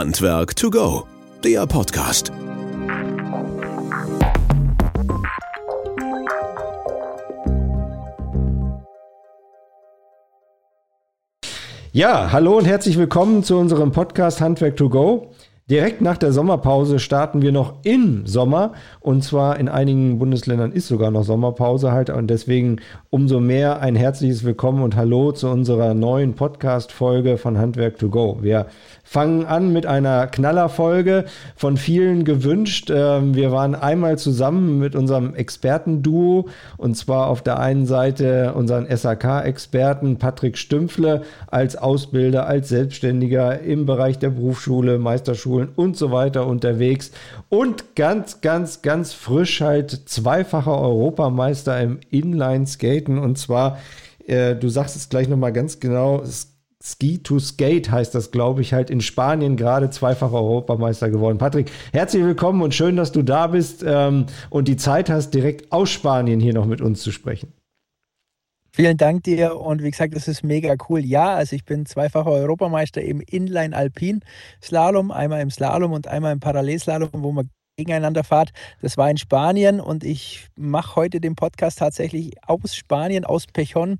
Handwerk to go, der Podcast. Ja, hallo und herzlich willkommen zu unserem Podcast Handwerk to go. Direkt nach der Sommerpause starten wir noch im Sommer. Und zwar in einigen Bundesländern ist sogar noch Sommerpause halt. Und deswegen umso mehr ein herzliches Willkommen und Hallo zu unserer neuen Podcast-Folge von Handwerk to Go. Wir fangen an mit einer Knallerfolge von vielen gewünscht. Ähm, wir waren einmal zusammen mit unserem Expertenduo und zwar auf der einen Seite unseren SAK-Experten Patrick Stümpfle als Ausbilder, als Selbstständiger im Bereich der Berufsschule, Meisterschulen und so weiter unterwegs und ganz, ganz, ganz frisch halt zweifacher Europameister im Inline-Skaten und zwar äh, du sagst es gleich nochmal ganz genau, Ski to Skate heißt das, glaube ich, halt in Spanien gerade zweifacher Europameister geworden. Patrick, herzlich willkommen und schön, dass du da bist ähm, und die Zeit hast, direkt aus Spanien hier noch mit uns zu sprechen. Vielen Dank dir und wie gesagt, das ist mega cool. Ja, also ich bin zweifacher Europameister im Inline Alpin Slalom, einmal im Slalom und einmal im Parallelslalom, wo man gegeneinander fahrt. Das war in Spanien und ich mache heute den Podcast tatsächlich aus Spanien, aus Pejon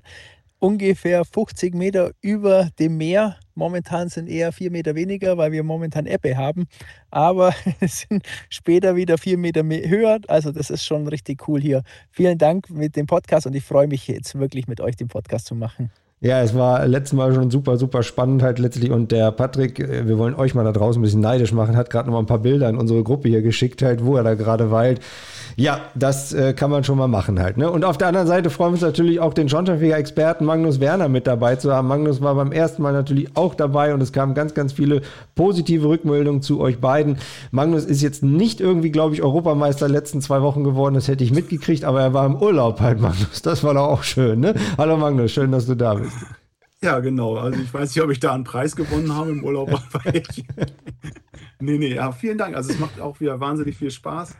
ungefähr 50 Meter über dem Meer. Momentan sind eher vier Meter weniger, weil wir momentan Ebbe haben. Aber sind später wieder vier Meter höher. Also das ist schon richtig cool hier. Vielen Dank mit dem Podcast und ich freue mich jetzt wirklich mit euch den Podcast zu machen. Ja, es war letztes Mal schon super, super spannend halt letztlich. Und der Patrick, äh, wir wollen euch mal da draußen ein bisschen neidisch machen, hat gerade noch mal ein paar Bilder in unsere Gruppe hier geschickt, halt, wo er da gerade weilt. Ja, das äh, kann man schon mal machen halt. Ne? Und auf der anderen Seite freuen wir uns natürlich auch den Schornsteinfeger-Experten Magnus Werner mit dabei zu haben. Magnus war beim ersten Mal natürlich auch dabei und es kamen ganz, ganz viele positive Rückmeldungen zu euch beiden. Magnus ist jetzt nicht irgendwie, glaube ich, Europameister letzten zwei Wochen geworden, das hätte ich mitgekriegt, aber er war im Urlaub halt, Magnus. Das war doch auch schön. Ne? Hallo Magnus, schön, dass du da bist. Ja, genau. Also ich weiß nicht, ob ich da einen Preis gewonnen habe im Urlaub. nee, nee, ja, vielen Dank. Also es macht auch wieder wahnsinnig viel Spaß.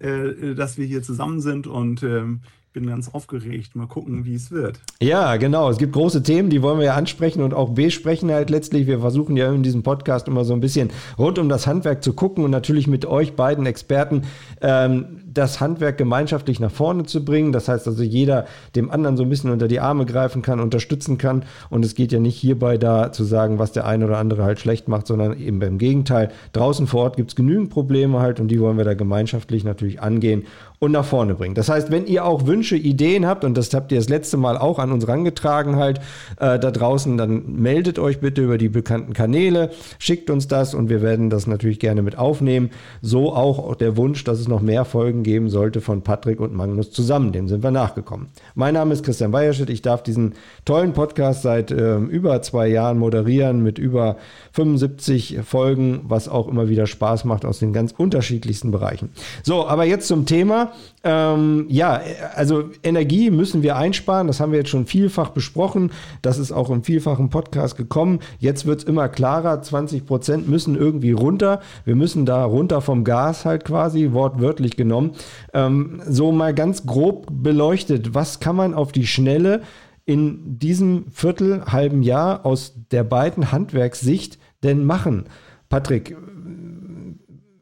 Äh, dass wir hier zusammen sind und ähm, bin ganz aufgeregt. Mal gucken, wie es wird. Ja, genau. Es gibt große Themen, die wollen wir ja ansprechen und auch besprechen halt letztlich. Wir versuchen ja in diesem Podcast immer so ein bisschen rund um das Handwerk zu gucken und natürlich mit euch beiden Experten ähm, das Handwerk gemeinschaftlich nach vorne zu bringen. Das heißt also, jeder dem anderen so ein bisschen unter die Arme greifen kann, unterstützen kann. Und es geht ja nicht hierbei da zu sagen, was der eine oder andere halt schlecht macht, sondern eben beim Gegenteil. Draußen vor Ort gibt es genügend Probleme halt und die wollen wir da gemeinschaftlich natürlich angehen und nach vorne bringen. Das heißt, wenn ihr auch Wünsche, Ideen habt, und das habt ihr das letzte Mal auch an uns rangetragen halt äh, da draußen, dann meldet euch bitte über die bekannten Kanäle, schickt uns das und wir werden das natürlich gerne mit aufnehmen. So auch der Wunsch, dass es noch mehr Folgen geben sollte von Patrick und Magnus zusammen. Dem sind wir nachgekommen. Mein Name ist Christian Weierschmidt. Ich darf diesen tollen Podcast seit äh, über zwei Jahren moderieren mit über 75 Folgen, was auch immer wieder Spaß macht aus den ganz unterschiedlichsten Bereichen. So, aber jetzt zum Thema. Ähm, ja, also Energie müssen wir einsparen. Das haben wir jetzt schon vielfach besprochen. Das ist auch im vielfachen Podcast gekommen. Jetzt wird es immer klarer. 20 Prozent müssen irgendwie runter. Wir müssen da runter vom Gas halt quasi, wortwörtlich genommen. Ähm, so mal ganz grob beleuchtet. Was kann man auf die Schnelle in diesem Viertel, halben Jahr aus der beiden Handwerkssicht denn machen? Patrick,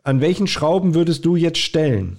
an welchen Schrauben würdest du jetzt stellen?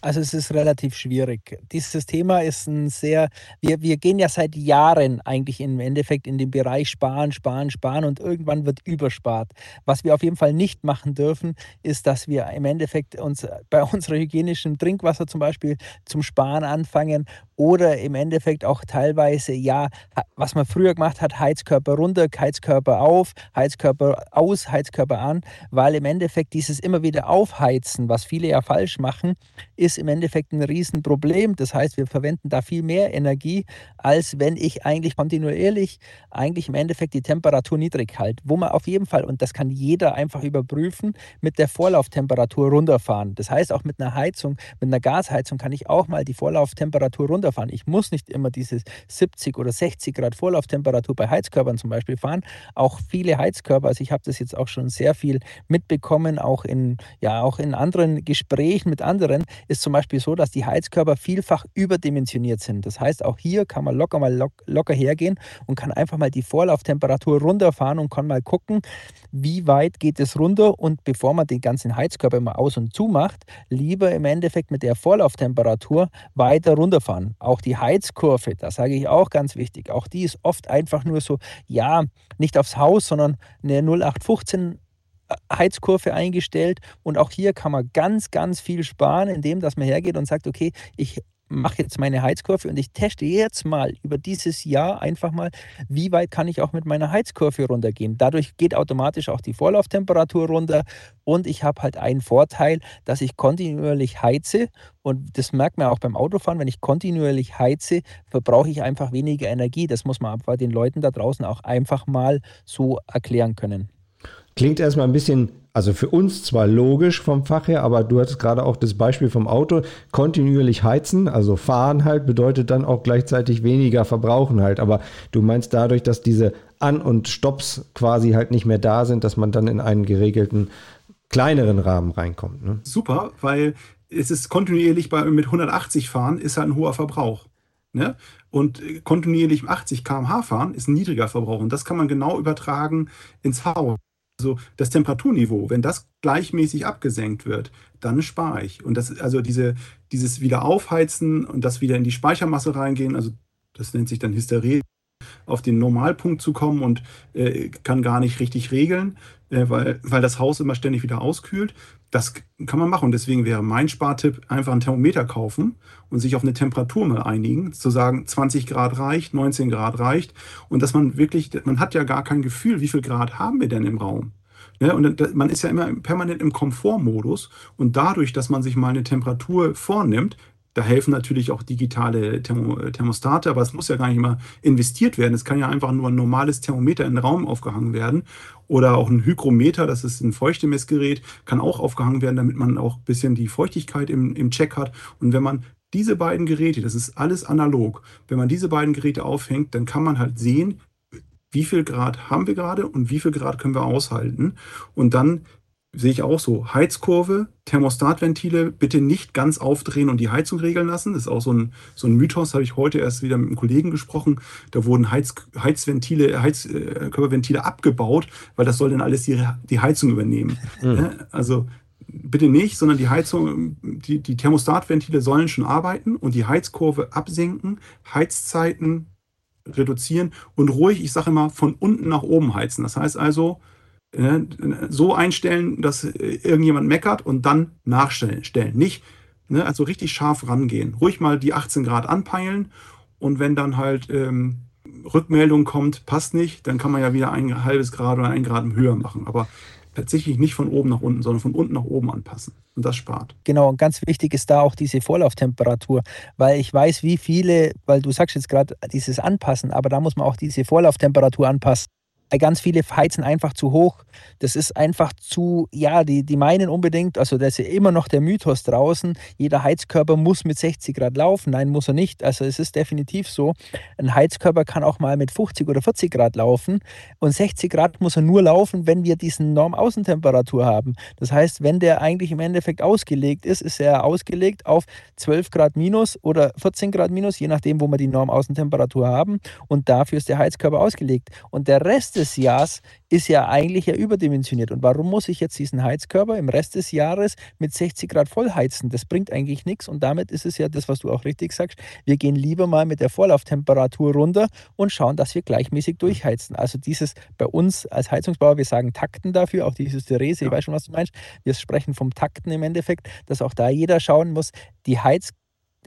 Also es ist relativ schwierig. Dieses Thema ist ein sehr, wir, wir gehen ja seit Jahren eigentlich im Endeffekt in den Bereich Sparen, Sparen, Sparen und irgendwann wird überspart. Was wir auf jeden Fall nicht machen dürfen, ist, dass wir im Endeffekt uns bei unserem hygienischen Trinkwasser zum Beispiel zum Sparen anfangen oder im Endeffekt auch teilweise, ja, was man früher gemacht hat, Heizkörper runter, Heizkörper auf, Heizkörper aus, Heizkörper an, weil im Endeffekt dieses immer wieder Aufheizen, was viele ja falsch machen, ist im Endeffekt ein Riesenproblem. Das heißt, wir verwenden da viel mehr Energie, als wenn ich eigentlich kontinuierlich eigentlich im Endeffekt die Temperatur niedrig halte, wo man auf jeden Fall, und das kann jeder einfach überprüfen, mit der Vorlauftemperatur runterfahren. Das heißt, auch mit einer Heizung, mit einer Gasheizung kann ich auch mal die Vorlauftemperatur runterfahren runterfahren. Ich muss nicht immer diese 70 oder 60 Grad Vorlauftemperatur bei Heizkörpern zum Beispiel fahren. Auch viele Heizkörper, also ich habe das jetzt auch schon sehr viel mitbekommen, auch in, ja, auch in anderen Gesprächen mit anderen, ist zum Beispiel so, dass die Heizkörper vielfach überdimensioniert sind. Das heißt, auch hier kann man locker mal locker hergehen und kann einfach mal die Vorlauftemperatur runterfahren und kann mal gucken, wie weit geht es runter und bevor man den ganzen Heizkörper immer aus und zu macht, lieber im Endeffekt mit der Vorlauftemperatur weiter runterfahren. Auch die Heizkurve, das sage ich auch ganz wichtig, auch die ist oft einfach nur so, ja, nicht aufs Haus, sondern eine 0815 Heizkurve eingestellt. Und auch hier kann man ganz, ganz viel sparen, indem dass man hergeht und sagt, okay, ich mache jetzt meine Heizkurve und ich teste jetzt mal über dieses Jahr einfach mal, wie weit kann ich auch mit meiner Heizkurve runtergehen. Dadurch geht automatisch auch die Vorlauftemperatur runter und ich habe halt einen Vorteil, dass ich kontinuierlich heize und das merkt man auch beim Autofahren, wenn ich kontinuierlich heize, verbrauche ich einfach weniger Energie. Das muss man aber den Leuten da draußen auch einfach mal so erklären können. Klingt erstmal ein bisschen, also für uns zwar logisch vom Fach her, aber du hattest gerade auch das Beispiel vom Auto. Kontinuierlich heizen, also fahren halt, bedeutet dann auch gleichzeitig weniger verbrauchen halt. Aber du meinst dadurch, dass diese An- und Stops quasi halt nicht mehr da sind, dass man dann in einen geregelten, kleineren Rahmen reinkommt. Ne? Super, weil es ist kontinuierlich bei, mit 180 fahren, ist halt ein hoher Verbrauch. Ne? Und kontinuierlich 80 km/h fahren ist ein niedriger Verbrauch. Und das kann man genau übertragen ins Haus. Also das Temperaturniveau, wenn das gleichmäßig abgesenkt wird, dann spare ich. Und das, also diese, dieses wieder aufheizen und das wieder in die Speichermasse reingehen, also das nennt sich dann Hysterie, auf den Normalpunkt zu kommen und äh, kann gar nicht richtig regeln, äh, weil, weil das Haus immer ständig wieder auskühlt. Das kann man machen. Und deswegen wäre mein Spartipp, einfach ein Thermometer kaufen und sich auf eine Temperatur mal einigen, zu sagen, 20 Grad reicht, 19 Grad reicht. Und dass man wirklich, man hat ja gar kein Gefühl, wie viel Grad haben wir denn im Raum. Ja, und man ist ja immer permanent im Komfortmodus. Und dadurch, dass man sich mal eine Temperatur vornimmt, da helfen natürlich auch digitale Thermostate, aber es muss ja gar nicht immer investiert werden. Es kann ja einfach nur ein normales Thermometer in den Raum aufgehangen werden. Oder auch ein Hygrometer, das ist ein Feuchtemessgerät, kann auch aufgehangen werden, damit man auch ein bisschen die Feuchtigkeit im, im Check hat. Und wenn man diese beiden Geräte, das ist alles analog, wenn man diese beiden Geräte aufhängt, dann kann man halt sehen, wie viel Grad haben wir gerade und wie viel Grad können wir aushalten. Und dann sehe ich auch so. Heizkurve, Thermostatventile bitte nicht ganz aufdrehen und die Heizung regeln lassen. Das ist auch so ein, so ein Mythos, habe ich heute erst wieder mit einem Kollegen gesprochen. Da wurden Heiz, Heizventile, Heizkörperventile abgebaut, weil das soll dann alles die, die Heizung übernehmen. Mhm. Also bitte nicht, sondern die Heizung, die, die Thermostatventile sollen schon arbeiten und die Heizkurve absenken, Heizzeiten reduzieren und ruhig, ich sage immer, von unten nach oben heizen. Das heißt also, so einstellen, dass irgendjemand meckert und dann nachstellen. Nicht, ne, also richtig scharf rangehen. Ruhig mal die 18 Grad anpeilen und wenn dann halt ähm, Rückmeldung kommt, passt nicht, dann kann man ja wieder ein halbes Grad oder ein Grad höher machen. Aber tatsächlich nicht von oben nach unten, sondern von unten nach oben anpassen. Und das spart. Genau, und ganz wichtig ist da auch diese Vorlauftemperatur, weil ich weiß, wie viele, weil du sagst jetzt gerade dieses Anpassen, aber da muss man auch diese Vorlauftemperatur anpassen ganz viele heizen einfach zu hoch. Das ist einfach zu, ja, die, die meinen unbedingt, also da ist ja immer noch der Mythos draußen, jeder Heizkörper muss mit 60 Grad laufen. Nein, muss er nicht. Also es ist definitiv so. Ein Heizkörper kann auch mal mit 50 oder 40 Grad laufen und 60 Grad muss er nur laufen, wenn wir diesen Norm-Außentemperatur haben. Das heißt, wenn der eigentlich im Endeffekt ausgelegt ist, ist er ausgelegt auf 12 Grad minus oder 14 Grad minus, je nachdem, wo wir die Norm-Außentemperatur haben. Und dafür ist der Heizkörper ausgelegt. Und der Rest des Jahres ist ja eigentlich ja überdimensioniert. Und warum muss ich jetzt diesen Heizkörper im Rest des Jahres mit 60 Grad voll heizen? Das bringt eigentlich nichts. Und damit ist es ja das, was du auch richtig sagst. Wir gehen lieber mal mit der Vorlauftemperatur runter und schauen, dass wir gleichmäßig durchheizen. Also dieses bei uns als Heizungsbauer, wir sagen Takten dafür, auch dieses Therese, ich weiß schon, was du meinst. Wir sprechen vom Takten im Endeffekt, dass auch da jeder schauen muss, die Heiz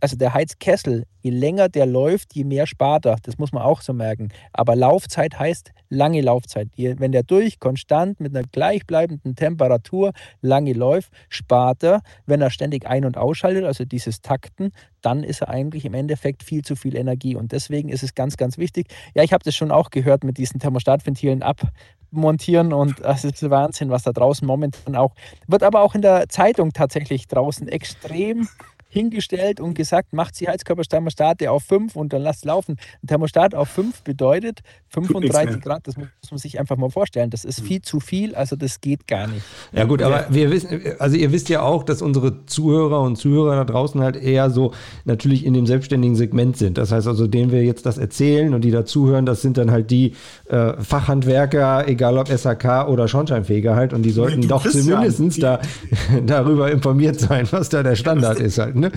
also der Heizkessel, je länger der läuft, je mehr spart er. Das muss man auch so merken. Aber Laufzeit heißt lange Laufzeit. Wenn der durch konstant mit einer gleichbleibenden Temperatur lange läuft, spart er. Wenn er ständig ein- und ausschaltet, also dieses Takten, dann ist er eigentlich im Endeffekt viel zu viel Energie. Und deswegen ist es ganz, ganz wichtig. Ja, ich habe das schon auch gehört mit diesen Thermostatventilen abmontieren und es ist Wahnsinn, was da draußen momentan auch wird, aber auch in der Zeitung tatsächlich draußen extrem hingestellt und gesagt, macht Sie Heizkörperthermostate auf 5 und dann lasst laufen. Ein Thermostat auf 5 bedeutet 35 Grad, das muss man sich einfach mal vorstellen. Das ist hm. viel zu viel, also das geht gar nicht. Ja gut, aber wir wissen, also ihr wisst ja auch, dass unsere Zuhörer und Zuhörer da draußen halt eher so natürlich in dem selbstständigen Segment sind. Das heißt also, denen wir jetzt das erzählen und die dazuhören, das sind dann halt die äh, Fachhandwerker, egal ob SAK oder Schornsteinfeger halt und die sollten doch zumindest da, darüber informiert sein, was da der Standard ist halt. Ne?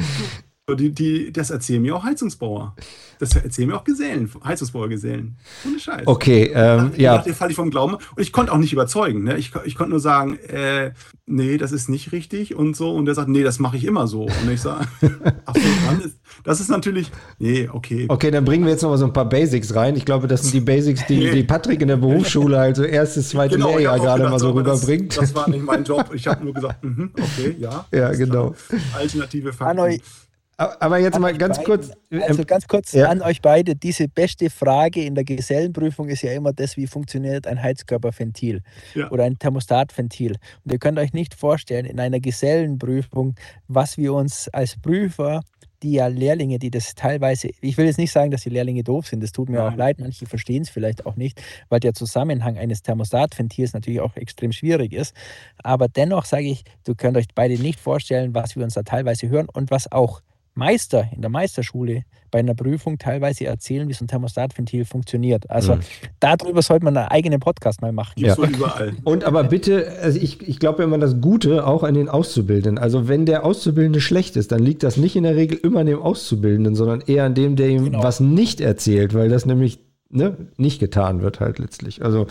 Die, die, das erzählen mir auch Heizungsbauer. Das erzählen mir auch Gesellen, Heizungsbauergesellen. Ohne Scheiß. Okay, ähm, ich ja. Dachte, falle ich vom Glauben. Und ich konnte auch nicht überzeugen. Ne? Ich, ich konnte nur sagen, äh, nee, das ist nicht richtig und so. Und der sagt, nee, das mache ich immer so. Und ich sage, ach so, das ist natürlich, nee, okay. Okay, dann bringen wir jetzt noch mal so ein paar Basics rein. Ich glaube, das sind die Basics, die, die Patrick in der Berufsschule, also erstes, zweites genau, Lehrjahr gerade mal so rüberbringt. Das, das, war nicht mein Job. Ich habe nur gesagt, mm -hmm, okay, ja. Ja, genau. Alternative Fakten. Aber jetzt mal ganz beiden, kurz. Also ganz kurz ja. an euch beide. Diese beste Frage in der Gesellenprüfung ist ja immer das, wie funktioniert ein Heizkörperventil ja. oder ein Thermostatventil. Und ihr könnt euch nicht vorstellen, in einer Gesellenprüfung, was wir uns als Prüfer die ja Lehrlinge, die das teilweise, ich will jetzt nicht sagen, dass die Lehrlinge doof sind, das tut mir Nein. auch leid, manche verstehen es vielleicht auch nicht, weil der Zusammenhang eines Thermostatventils natürlich auch extrem schwierig ist. Aber dennoch sage ich, du könnt euch beide nicht vorstellen, was wir uns da teilweise hören und was auch Meister in der Meisterschule bei einer Prüfung teilweise erzählen, wie so ein Thermostatventil funktioniert. Also mhm. darüber sollte man einen eigenen Podcast mal machen. Ja. So überall. Und aber bitte, also ich, ich glaube immer das Gute auch an den Auszubildenden. Also wenn der Auszubildende schlecht ist, dann liegt das nicht in der Regel immer an dem Auszubildenden, sondern eher an dem, der ihm genau. was nicht erzählt, weil das nämlich ne, nicht getan wird halt letztlich. Also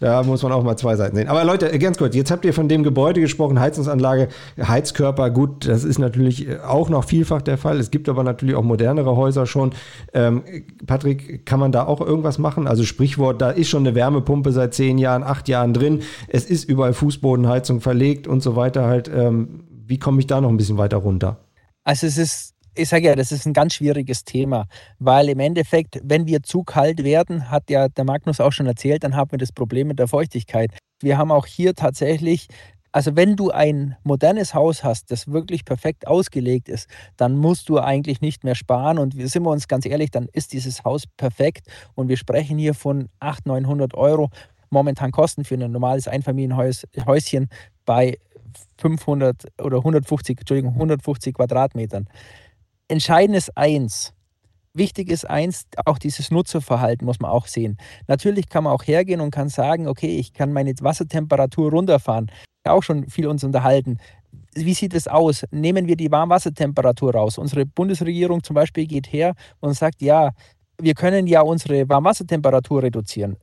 da muss man auch mal zwei Seiten sehen. Aber Leute, ganz kurz, jetzt habt ihr von dem Gebäude gesprochen, Heizungsanlage, Heizkörper, gut, das ist natürlich auch noch vielfach der Fall. Es gibt aber natürlich auch modernere Häuser schon. Ähm, Patrick, kann man da auch irgendwas machen? Also Sprichwort, da ist schon eine Wärmepumpe seit zehn Jahren, acht Jahren drin. Es ist überall Fußbodenheizung verlegt und so weiter halt. Ähm, wie komme ich da noch ein bisschen weiter runter? Also es ist ich sage ja, das ist ein ganz schwieriges Thema, weil im Endeffekt, wenn wir zu kalt werden, hat ja der Magnus auch schon erzählt, dann haben wir das Problem mit der Feuchtigkeit. Wir haben auch hier tatsächlich also wenn du ein modernes Haus hast, das wirklich perfekt ausgelegt ist, dann musst du eigentlich nicht mehr sparen. Und wir sind wir uns ganz ehrlich, dann ist dieses Haus perfekt. Und wir sprechen hier von 800, 900 Euro momentan Kosten für ein normales Einfamilienhäuschen bei 500 oder 150, Entschuldigung, 150 Quadratmetern. Entscheidend ist eins. Wichtig ist eins, auch dieses Nutzerverhalten muss man auch sehen. Natürlich kann man auch hergehen und kann sagen, okay, ich kann meine Wassertemperatur runterfahren. Auch schon viel uns unterhalten. Wie sieht es aus? Nehmen wir die Warmwassertemperatur raus. Unsere Bundesregierung zum Beispiel geht her und sagt, ja, wir können ja unsere Warmwassertemperatur reduzieren.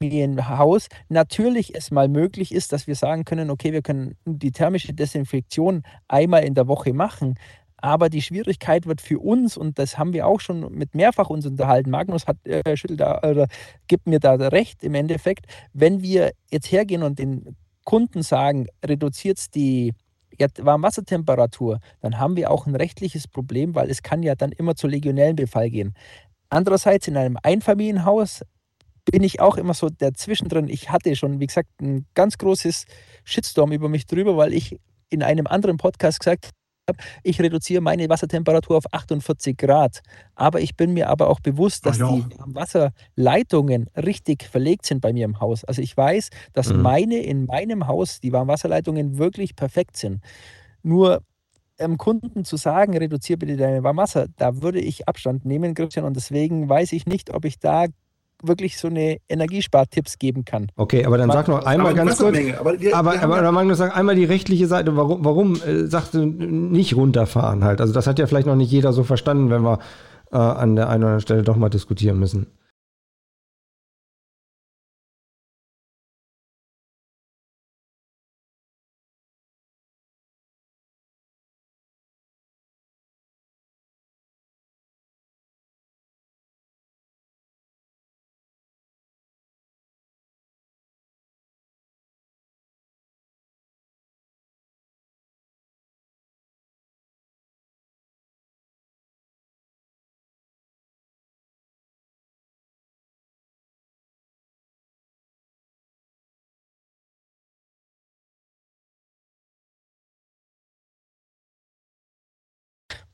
Haus natürlich es mal möglich ist, dass wir sagen können, okay, wir können die thermische Desinfektion einmal in der Woche machen, aber die Schwierigkeit wird für uns, und das haben wir auch schon mit mehrfach uns unterhalten, Magnus hat, äh, schüttelt da, oder gibt mir da recht im Endeffekt, wenn wir jetzt hergehen und den Kunden sagen, reduziert die Warmwassertemperatur, dann haben wir auch ein rechtliches Problem, weil es kann ja dann immer zu Legionellenbefall gehen. Andererseits in einem Einfamilienhaus bin ich auch immer so dazwischendrin. Ich hatte schon, wie gesagt, ein ganz großes Shitstorm über mich drüber, weil ich in einem anderen Podcast gesagt ich reduziere meine Wassertemperatur auf 48 Grad. Aber ich bin mir aber auch bewusst, dass die Wasserleitungen richtig verlegt sind bei mir im Haus. Also ich weiß, dass mhm. meine in meinem Haus die Warmwasserleitungen wirklich perfekt sind. Nur einem Kunden zu sagen, reduziere bitte deine Warmwasser, da würde ich Abstand nehmen, Christian. Und deswegen weiß ich nicht, ob ich da wirklich so eine Energiespartipps geben kann. Okay, aber dann sag noch einmal ganz kurz. Aber, wir, aber, wir aber ja Magnus, sag einmal die rechtliche Seite. Warum, warum äh, sagst du nicht runterfahren halt? Also das hat ja vielleicht noch nicht jeder so verstanden, wenn wir äh, an der einen oder anderen Stelle doch mal diskutieren müssen.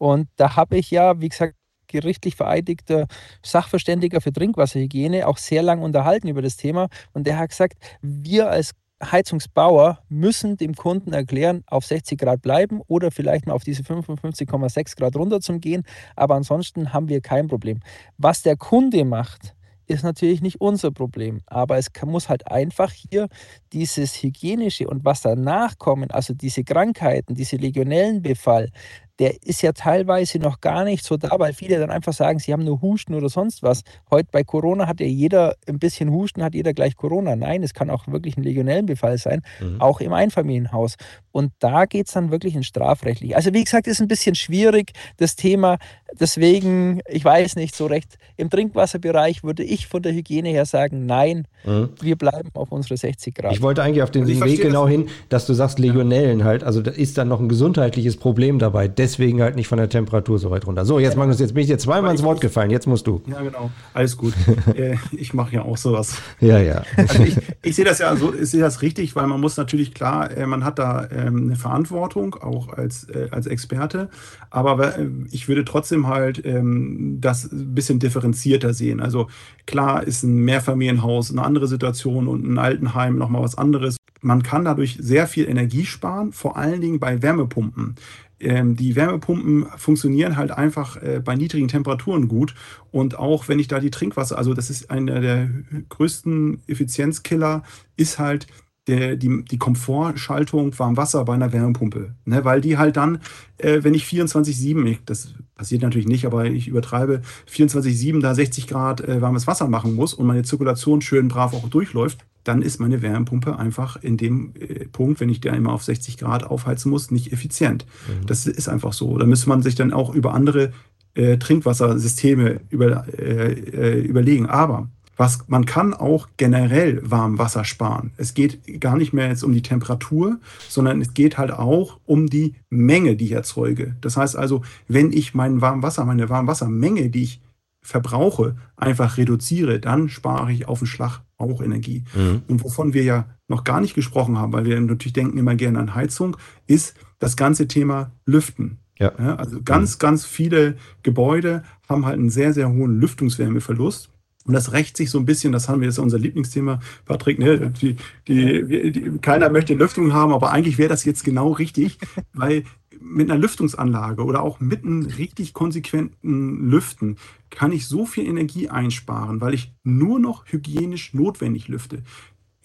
Und da habe ich ja, wie gesagt, gerichtlich vereidigter Sachverständiger für Trinkwasserhygiene auch sehr lang unterhalten über das Thema. Und der hat gesagt, wir als Heizungsbauer müssen dem Kunden erklären, auf 60 Grad bleiben oder vielleicht mal auf diese 55,6 Grad runter zum gehen. Aber ansonsten haben wir kein Problem. Was der Kunde macht, ist natürlich nicht unser Problem. Aber es muss halt einfach hier dieses Hygienische und was danach kommen, also diese Krankheiten, diese Legionellenbefall, der ist ja teilweise noch gar nicht so da, weil viele dann einfach sagen, sie haben nur Husten oder sonst was. Heute bei Corona hat ja jeder ein bisschen Husten, hat jeder gleich Corona. Nein, es kann auch wirklich ein Legionellenbefall sein, mhm. auch im Einfamilienhaus. Und da geht es dann wirklich in strafrechtlich. Also wie gesagt, ist ein bisschen schwierig, das Thema. Deswegen, ich weiß nicht so recht, im Trinkwasserbereich würde ich von der Hygiene her sagen, nein, mhm. wir bleiben auf unsere 60 Grad. Ich wollte eigentlich auf den Weg genau hin, dass du sagst Legionellen halt, also da ist dann noch ein gesundheitliches Problem dabei deswegen halt nicht von der Temperatur so weit runter. So, jetzt Magnus, jetzt bin ich dir zweimal ins Wort gefallen, jetzt musst du. Ja, genau. Alles gut. äh, ich mache ja auch sowas. Ja, ja. Also ich, ich sehe das ja so, ich sehe das richtig, weil man muss natürlich klar, äh, man hat da ähm, eine Verantwortung, auch als, äh, als Experte. Aber ich würde trotzdem halt ähm, das ein bisschen differenzierter sehen. Also klar ist ein Mehrfamilienhaus eine andere Situation und ein Altenheim nochmal was anderes. Man kann dadurch sehr viel Energie sparen, vor allen Dingen bei Wärmepumpen ähm, die Wärmepumpen funktionieren halt einfach äh, bei niedrigen Temperaturen gut. Und auch wenn ich da die Trinkwasser, also das ist einer der größten Effizienzkiller, ist halt der, die, die Komfortschaltung Warmwasser bei einer Wärmepumpe. Ne? Weil die halt dann, äh, wenn ich 24-7, das passiert natürlich nicht, aber ich übertreibe, 24-7 da 60 Grad äh, warmes Wasser machen muss und meine Zirkulation schön brav auch durchläuft, dann ist meine Wärmepumpe einfach in dem äh, Punkt, wenn ich der immer auf 60 Grad aufheizen muss, nicht effizient. Mhm. Das ist einfach so. Da müsste man sich dann auch über andere äh, Trinkwassersysteme über, äh, äh, überlegen. Aber was, man kann auch generell Warmwasser sparen. Es geht gar nicht mehr jetzt um die Temperatur, sondern es geht halt auch um die Menge, die ich erzeuge. Das heißt also, wenn ich mein Warmwasser, meine Warmwassermenge, die ich verbrauche, einfach reduziere, dann spare ich auf den Schlag auch Energie. Mhm. Und wovon wir ja noch gar nicht gesprochen haben, weil wir natürlich denken immer gerne an Heizung, ist das ganze Thema Lüften. Ja. Ja, also ganz, ganz viele Gebäude haben halt einen sehr, sehr hohen Lüftungswärmeverlust. Und das rächt sich so ein bisschen, das haben wir jetzt unser Lieblingsthema, Patrick, ne? die, die, die, keiner möchte Lüftung haben, aber eigentlich wäre das jetzt genau richtig, weil mit einer Lüftungsanlage oder auch mit einem richtig konsequenten Lüften kann ich so viel Energie einsparen, weil ich nur noch hygienisch notwendig lüfte.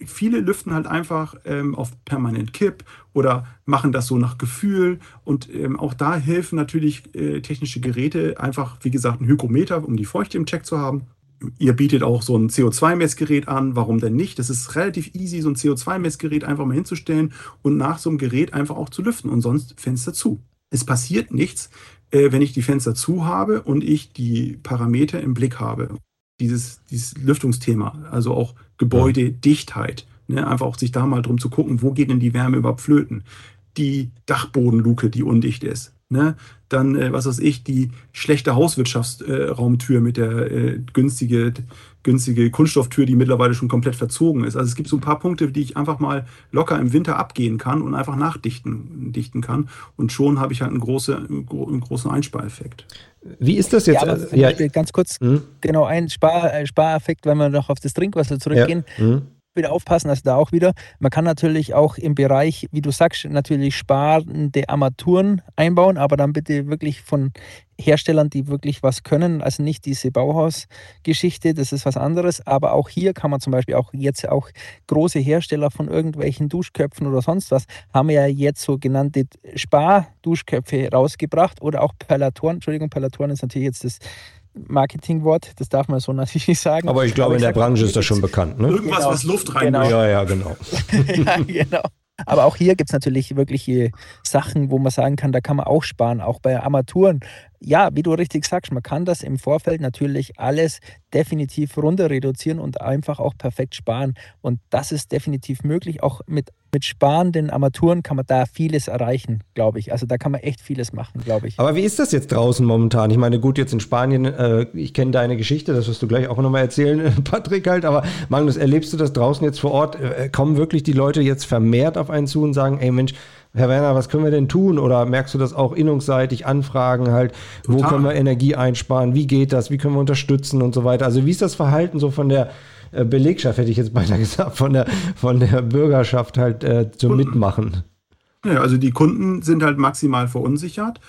Viele lüften halt einfach ähm, auf permanent Kipp oder machen das so nach Gefühl. Und ähm, auch da helfen natürlich äh, technische Geräte, einfach wie gesagt ein Hygrometer, um die Feuchte im Check zu haben Ihr bietet auch so ein CO2-Messgerät an. Warum denn nicht? Das ist relativ easy, so ein CO2-Messgerät einfach mal hinzustellen und nach so einem Gerät einfach auch zu lüften und sonst Fenster zu. Es passiert nichts, äh, wenn ich die Fenster zu habe und ich die Parameter im Blick habe. Dieses, dieses Lüftungsthema, also auch Gebäudedichtheit. Ne? Einfach auch sich da mal drum zu gucken, wo geht denn die Wärme überhaupt flöten. Die Dachbodenluke, die undicht ist. Ne? Dann, äh, was weiß ich, die schlechte Hauswirtschaftsraumtür äh, mit der äh, günstige, günstige Kunststofftür, die mittlerweile schon komplett verzogen ist. Also es gibt so ein paar Punkte, die ich einfach mal locker im Winter abgehen kann und einfach nachdichten dichten kann. Und schon habe ich halt einen, große, einen großen Einspareffekt. Wie ist das jetzt? Ja, ja. ganz kurz, hm? genau, ein Spar, Spareffekt, wenn wir noch auf das Trinkwasser zurückgehen. Ja. Hm wieder aufpassen, dass da auch wieder, man kann natürlich auch im Bereich, wie du sagst, natürlich sparende Armaturen einbauen, aber dann bitte wirklich von Herstellern, die wirklich was können, also nicht diese Bauhausgeschichte, das ist was anderes, aber auch hier kann man zum Beispiel auch jetzt auch große Hersteller von irgendwelchen Duschköpfen oder sonst was, haben ja jetzt sogenannte Spar-Duschköpfe rausgebracht oder auch Perlatoren, Entschuldigung, Perlatoren ist natürlich jetzt das Marketingwort, das darf man so natürlich nicht sagen. Aber ich glaube, Aber ich in der Branche ist das schon bekannt. Ne? Irgendwas, genau. was Luft rein genau. Ja, ja, genau. ja, genau. Aber auch hier gibt es natürlich wirkliche Sachen, wo man sagen kann, da kann man auch sparen, auch bei Armaturen ja, wie du richtig sagst, man kann das im Vorfeld natürlich alles definitiv runter reduzieren und einfach auch perfekt sparen. Und das ist definitiv möglich. Auch mit, mit sparenden Armaturen kann man da vieles erreichen, glaube ich. Also da kann man echt vieles machen, glaube ich. Aber wie ist das jetzt draußen momentan? Ich meine, gut, jetzt in Spanien, äh, ich kenne deine Geschichte, das wirst du gleich auch nochmal erzählen, Patrick halt. Aber Magnus, erlebst du das draußen jetzt vor Ort? Äh, kommen wirklich die Leute jetzt vermehrt auf einen zu und sagen, ey Mensch, Herr Werner, was können wir denn tun? Oder merkst du das auch innungsseitig, Anfragen halt, Total. wo können wir Energie einsparen? Wie geht das? Wie können wir unterstützen und so weiter? Also wie ist das Verhalten so von der äh, Belegschaft, hätte ich jetzt beinahe gesagt, von der, von der Bürgerschaft halt äh, zum Kunden. Mitmachen? Ja, also die Kunden sind halt maximal verunsichert.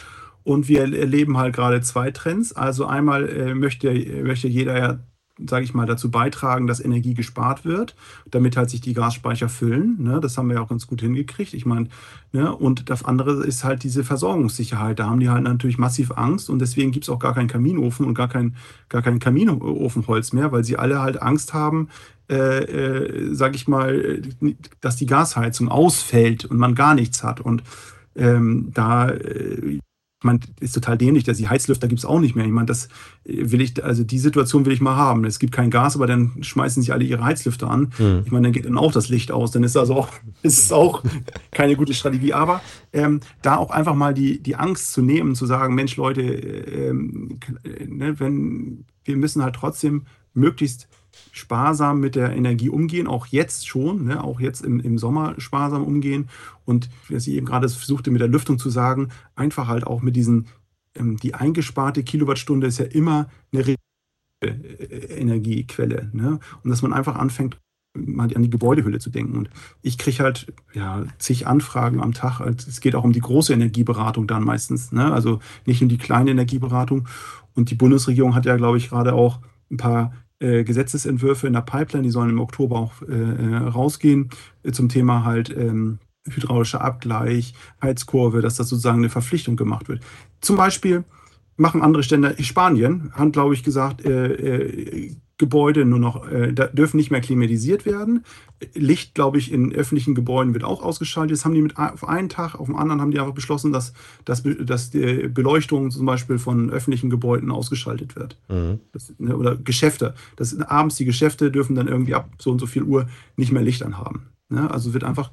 Und wir erleben halt gerade zwei Trends. Also einmal äh, möchte, möchte jeder ja sage ich mal, dazu beitragen, dass Energie gespart wird, damit halt sich die Gasspeicher füllen. Ne? Das haben wir ja auch ganz gut hingekriegt. Ich meine, ne? und das andere ist halt diese Versorgungssicherheit. Da haben die halt natürlich massiv Angst und deswegen gibt es auch gar keinen Kaminofen und gar kein, gar kein Kaminofenholz mehr, weil sie alle halt Angst haben, äh, äh, sage ich mal, dass die Gasheizung ausfällt und man gar nichts hat. Und ähm, da äh, ich meine, ist total dämlich, dass die Heizlüfter gibt es auch nicht mehr. Ich meine, das will ich, also die Situation will ich mal haben. Es gibt kein Gas, aber dann schmeißen sich alle ihre Heizlüfter an. Mhm. Ich meine, dann geht dann auch das Licht aus. Dann ist also auch, ist es auch keine gute Strategie. Aber ähm, da auch einfach mal die, die Angst zu nehmen, zu sagen, Mensch, Leute, ähm, ne, wenn wir müssen halt trotzdem möglichst sparsam mit der Energie umgehen, auch jetzt schon, ne, auch jetzt im, im Sommer sparsam umgehen. Und was ich eben gerade versuchte mit der Lüftung zu sagen, einfach halt auch mit diesen, ähm, die eingesparte Kilowattstunde ist ja immer eine äh, Energiequelle. Ne? Und dass man einfach anfängt, mal an die Gebäudehülle zu denken. Und ich kriege halt ja, zig Anfragen am Tag. Es geht auch um die große Energieberatung dann meistens. Ne? Also nicht um die kleine Energieberatung. Und die Bundesregierung hat ja, glaube ich, gerade auch ein paar äh, Gesetzesentwürfe in der Pipeline, die sollen im Oktober auch äh, äh rausgehen, äh, zum Thema halt ähm, hydraulischer Abgleich, Heizkurve, dass das sozusagen eine Verpflichtung gemacht wird. Zum Beispiel machen andere Stände, Spanien, haben, glaube ich, gesagt, äh, äh, Gebäude nur noch, äh, dürfen nicht mehr klimatisiert werden. Licht, glaube ich, in öffentlichen Gebäuden wird auch ausgeschaltet. Jetzt haben die mit auf einen Tag, auf den anderen haben die einfach beschlossen, dass, dass, dass die Beleuchtung zum Beispiel von öffentlichen Gebäuden ausgeschaltet wird. Mhm. Das, ne, oder Geschäfte. Das, abends die Geschäfte dürfen dann irgendwie ab so und so viel Uhr nicht mehr Licht anhaben. Ne? Also wird einfach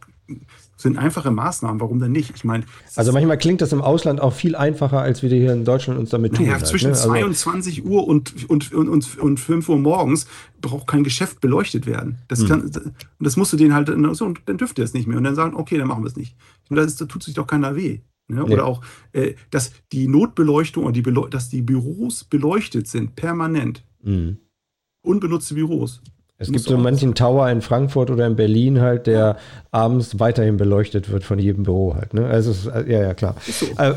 sind einfache Maßnahmen, warum denn nicht? Ich meine, also manchmal klingt das im Ausland auch viel einfacher, als wir hier in Deutschland uns damit tun. Ja, halt, zwischen ne? also 22 Uhr und, und, und, und, und 5 Uhr morgens braucht kein Geschäft beleuchtet werden. Das, hm. kann, das musst du denen halt, so, und dann dürft ihr es nicht mehr. Und dann sagen, okay, dann machen wir es nicht. Und das ist, da tut sich doch keiner weh. Ne? Oder auch, äh, dass die Notbeleuchtung oder die Beleu dass die Büros beleuchtet sind, permanent. Hm. Unbenutzte Büros. Es gibt so manchen Tower in Frankfurt oder in Berlin halt, der abends weiterhin beleuchtet wird von jedem Büro halt. Ne? Also ist, äh, ja, ja, klar. So. Äh,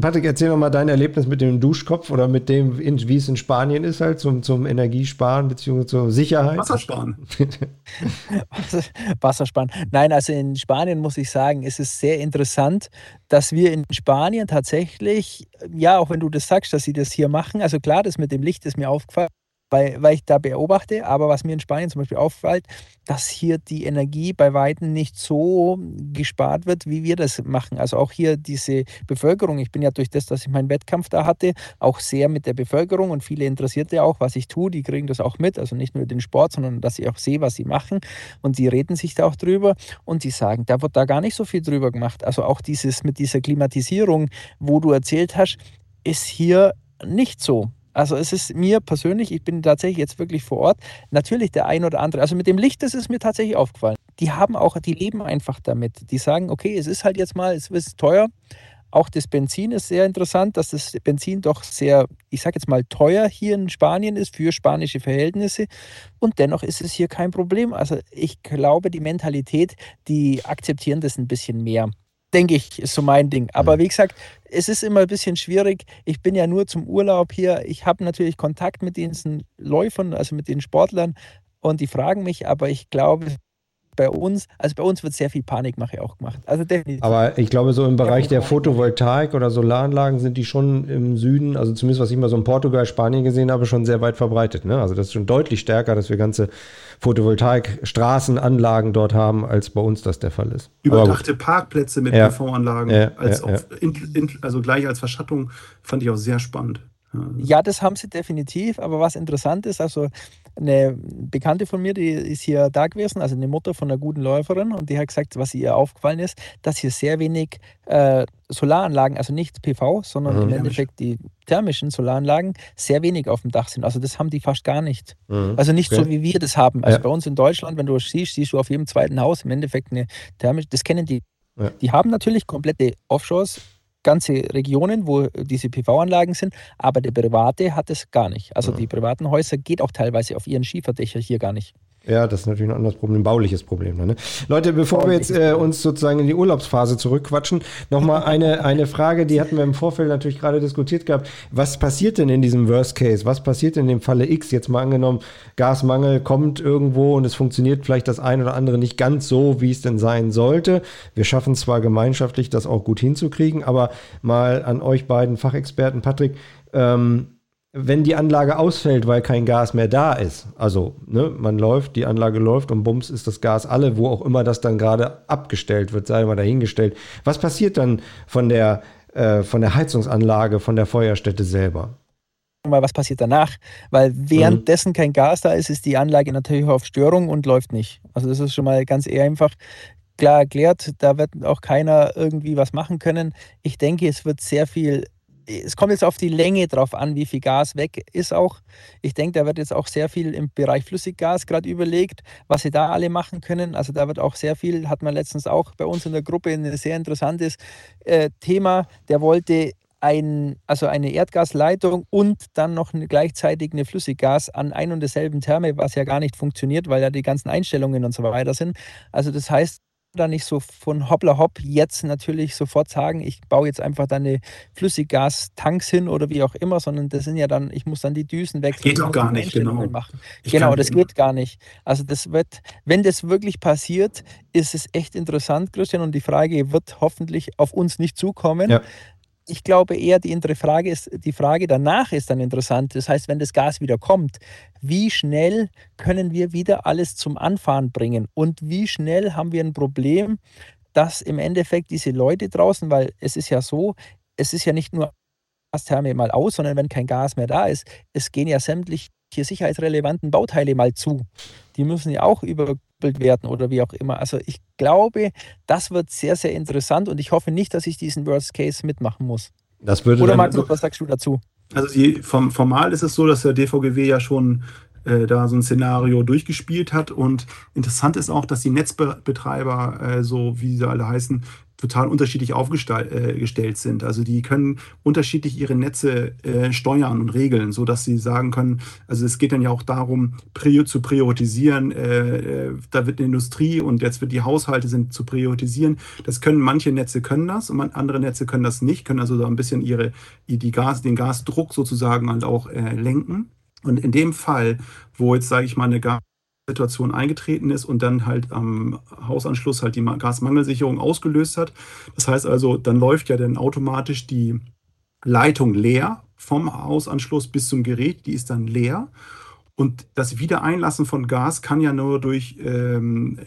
Patrick, erzähl noch mal dein Erlebnis mit dem Duschkopf oder mit dem, wie es in Spanien ist halt, zum, zum Energiesparen bzw. zur Sicherheit. Wassersparen. Wassersparen. Nein, also in Spanien muss ich sagen, ist es sehr interessant, dass wir in Spanien tatsächlich, ja, auch wenn du das sagst, dass sie das hier machen, also klar, das mit dem Licht ist mir aufgefallen weil, weil ich da beobachte. Aber was mir in Spanien zum Beispiel auffällt, dass hier die Energie bei Weitem nicht so gespart wird, wie wir das machen. Also auch hier diese Bevölkerung. Ich bin ja durch das, dass ich meinen Wettkampf da hatte, auch sehr mit der Bevölkerung und viele Interessierte auch, was ich tue. Die kriegen das auch mit. Also nicht nur den Sport, sondern dass ich auch sehe, was sie machen. Und die reden sich da auch drüber und die sagen, da wird da gar nicht so viel drüber gemacht. Also auch dieses mit dieser Klimatisierung, wo du erzählt hast, ist hier nicht so. Also es ist mir persönlich, ich bin tatsächlich jetzt wirklich vor Ort, natürlich der ein oder andere, also mit dem Licht, das ist mir tatsächlich aufgefallen. Die haben auch, die leben einfach damit. Die sagen, okay, es ist halt jetzt mal, es ist teuer. Auch das Benzin ist sehr interessant, dass das Benzin doch sehr, ich sage jetzt mal, teuer hier in Spanien ist für spanische Verhältnisse. Und dennoch ist es hier kein Problem. Also ich glaube, die Mentalität, die akzeptieren das ein bisschen mehr denke ich, ist so mein Ding. Aber mhm. wie gesagt, es ist immer ein bisschen schwierig. Ich bin ja nur zum Urlaub hier. Ich habe natürlich Kontakt mit diesen Läufern, also mit den Sportlern und die fragen mich, aber ich glaube, bei uns, also bei uns wird sehr viel Panikmache auch gemacht. Also definitiv. Aber ich glaube, so im Bereich der Photovoltaik oder Solaranlagen sind die schon im Süden, also zumindest was ich mal so in Portugal, Spanien gesehen habe, schon sehr weit verbreitet. Ne? Also das ist schon deutlich stärker, dass wir ganze Photovoltaik-Straßenanlagen dort haben, als bei uns das der Fall ist. Überdachte Parkplätze mit ja. PV-Anlagen, ja, als ja, in, in, also gleich als Verschattung, fand ich auch sehr spannend. Ja, das haben sie definitiv. Aber was interessant ist, also eine Bekannte von mir, die ist hier da gewesen, also eine Mutter von einer guten Läuferin, und die hat gesagt, was ihr aufgefallen ist, dass hier sehr wenig äh, Solaranlagen, also nicht PV, sondern mhm. im Endeffekt die thermischen Solaranlagen, sehr wenig auf dem Dach sind. Also das haben die fast gar nicht. Mhm. Also nicht okay. so, wie wir das haben. Also ja. bei uns in Deutschland, wenn du siehst, siehst du auf jedem zweiten Haus im Endeffekt eine thermische, das kennen die Ja. Die haben natürlich komplette Offshores, ganze Regionen, wo diese PV-Anlagen sind, aber der Private hat es gar nicht. Also ja. die privaten Häuser geht auch teilweise auf ihren Schieferdächer hier gar nicht. Ja, das ist natürlich ein anderes Problem, ein bauliches Problem. Ne? Leute, bevor wir jetzt äh, uns sozusagen in die Urlaubsphase zurückquatschen, nochmal eine, eine Frage, die hatten wir im Vorfeld natürlich gerade diskutiert gehabt. Was passiert denn in diesem Worst Case? Was passiert in dem Falle X? Jetzt mal angenommen, Gasmangel kommt irgendwo und es funktioniert vielleicht das ein oder andere nicht ganz so, wie es denn sein sollte. Wir schaffen zwar gemeinschaftlich, das auch gut hinzukriegen, aber mal an euch beiden Fachexperten, Patrick, ähm, wenn die Anlage ausfällt, weil kein Gas mehr da ist, also ne, man läuft, die Anlage läuft und bums ist das Gas alle, wo auch immer das dann gerade abgestellt wird, sei mal dahingestellt. Was passiert dann von der, äh, von der Heizungsanlage, von der Feuerstätte selber? Mal, was passiert danach? Weil währenddessen mhm. kein Gas da ist, ist die Anlage natürlich auf Störung und läuft nicht. Also das ist schon mal ganz eher einfach klar erklärt. Da wird auch keiner irgendwie was machen können. Ich denke, es wird sehr viel es kommt jetzt auf die Länge drauf an, wie viel Gas weg ist auch. Ich denke, da wird jetzt auch sehr viel im Bereich Flüssiggas gerade überlegt, was sie da alle machen können. Also da wird auch sehr viel, hat man letztens auch bei uns in der Gruppe ein sehr interessantes äh, Thema. Der wollte ein, also eine Erdgasleitung und dann noch eine, gleichzeitig eine Flüssiggas an ein und derselben Therme, was ja gar nicht funktioniert, weil da die ganzen Einstellungen und so weiter sind. Also das heißt, da nicht so von hoppla hopp jetzt natürlich sofort sagen, ich baue jetzt einfach dann eine Flüssiggastanks hin oder wie auch immer, sondern das sind ja dann, ich muss dann die Düsen wechseln. Geht auch gar nicht, genau. Machen. Genau, das geht gar nicht. Also das wird, wenn das wirklich passiert, ist es echt interessant, Christian, und die Frage wird hoffentlich auf uns nicht zukommen. Ja ich glaube eher, die, Frage ist, die Frage danach ist dann interessant. Das heißt, wenn das Gas wieder kommt, wie schnell können wir wieder alles zum Anfahren bringen? Und wie schnell haben wir ein Problem, dass im Endeffekt diese Leute draußen, weil es ist ja so, es ist ja nicht nur Gastherme mal aus, sondern wenn kein Gas mehr da ist, es gehen ja sämtliche sicherheitsrelevanten Bauteile mal zu. Die müssen ja auch über werden oder wie auch immer. Also ich glaube, das wird sehr, sehr interessant und ich hoffe nicht, dass ich diesen Worst Case mitmachen muss. Das würde oder Markus, was sagst du dazu? Also die, vom, formal ist es so, dass der DVGW ja schon äh, da so ein Szenario durchgespielt hat und interessant ist auch, dass die Netzbetreiber, äh, so wie sie alle heißen, total unterschiedlich aufgestellt äh, sind. Also die können unterschiedlich ihre Netze äh, steuern und regeln, sodass sie sagen können, also es geht dann ja auch darum, prior zu priorisieren. Äh, äh, da wird die Industrie und jetzt wird die Haushalte sind zu priorisieren. Das können manche Netze können das und andere Netze können das nicht, können also da ein bisschen ihre, die Gas, den Gasdruck sozusagen halt auch äh, lenken. Und in dem Fall, wo jetzt, sage ich mal, eine Gas Situation eingetreten ist und dann halt am Hausanschluss halt die Gasmangelsicherung ausgelöst hat. Das heißt also, dann läuft ja dann automatisch die Leitung leer vom Hausanschluss bis zum Gerät, die ist dann leer. Und das Wiedereinlassen von Gas kann ja nur durch ähm,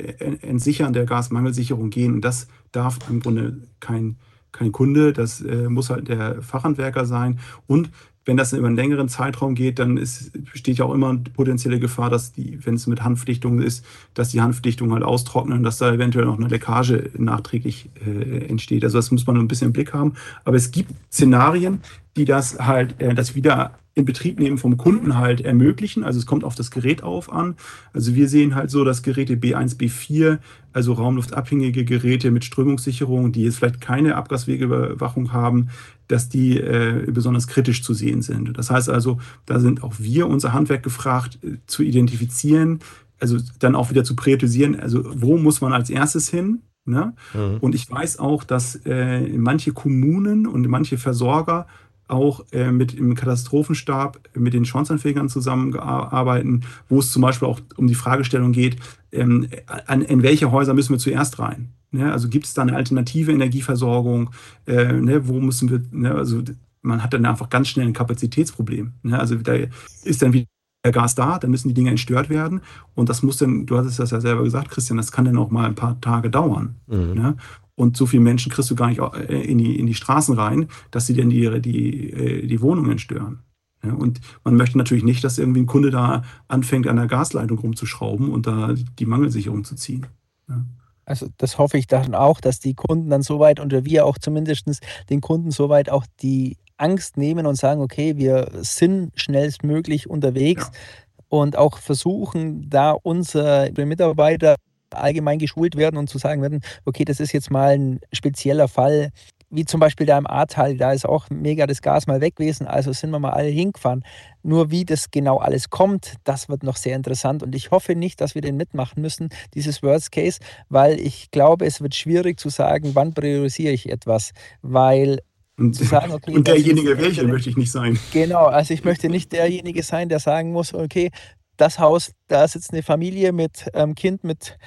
Entsichern der Gasmangelsicherung gehen. Und das darf im Grunde kein, kein Kunde, das äh, muss halt der Fachhandwerker sein. Und wenn das über einen längeren Zeitraum geht, dann ist, besteht ja auch immer potenzielle Gefahr, dass die, wenn es mit Hanfdichtung ist, dass die Hanfdichtung halt austrocknet und dass da eventuell noch eine Leckage nachträglich äh, entsteht. Also das muss man ein bisschen im Blick haben. Aber es gibt Szenarien, die das halt, äh, das wieder Inbetriebnehmen vom Kunden halt ermöglichen. Also es kommt auf das Gerät auf an. Also wir sehen halt so, dass Geräte B1, B4, also raumluftabhängige Geräte mit Strömungssicherung, die jetzt vielleicht keine Abgaswegeüberwachung haben, dass die äh, besonders kritisch zu sehen sind. Das heißt also, da sind auch wir, unser Handwerk gefragt, äh, zu identifizieren, also dann auch wieder zu priorisieren, also wo muss man als erstes hin? Ne? Mhm. Und ich weiß auch, dass äh, manche Kommunen und manche Versorger auch äh, mit im Katastrophenstab mit den Schornsteinfegern zusammenarbeiten, wo es zum Beispiel auch um die Fragestellung geht, ähm, an, in welche Häuser müssen wir zuerst rein? Ne? Also gibt es da eine alternative Energieversorgung? Äh, ne? Wo müssen wir, ne? also man hat dann einfach ganz schnell ein Kapazitätsproblem. Ne? Also da ist dann wieder Gas da, dann müssen die Dinge entstört werden. Und das muss dann, du hattest das ja selber gesagt, Christian, das kann dann auch mal ein paar Tage dauern. Mhm. Ne? Und so viele Menschen kriegst du gar nicht äh, in die, in die Straßen rein, dass sie dann die, die, äh, die Wohnungen stören. Ja, und man möchte natürlich nicht, dass irgendwie ein Kunde da anfängt, an der Gasleitung rumzuschrauben und da die Mangelsicherung zu ziehen. Ja. Also das hoffe ich dann auch, dass die Kunden dann soweit oder wir auch zumindest den Kunden soweit auch die Angst nehmen und sagen, okay, wir sind schnellstmöglich unterwegs ja. und auch versuchen, da unsere Mitarbeiter allgemein geschult werden und zu sagen werden, okay, das ist jetzt mal ein spezieller Fall, wie zum Beispiel da im Ahrtal, da ist auch mega das Gas mal weg gewesen, also sind wir mal alle hingefahren. Nur wie das genau alles kommt, das wird noch sehr interessant und ich hoffe nicht, dass wir den mitmachen müssen, dieses Worst Case, weil ich glaube, es wird schwierig zu sagen, wann priorisiere ich etwas, weil und, sagen, okay, und derjenige welche möchte ich nicht sein. Genau, also ich möchte nicht derjenige sein, der sagen muss, okay, das Haus, da sitzt eine Familie mit ähm, Kind mit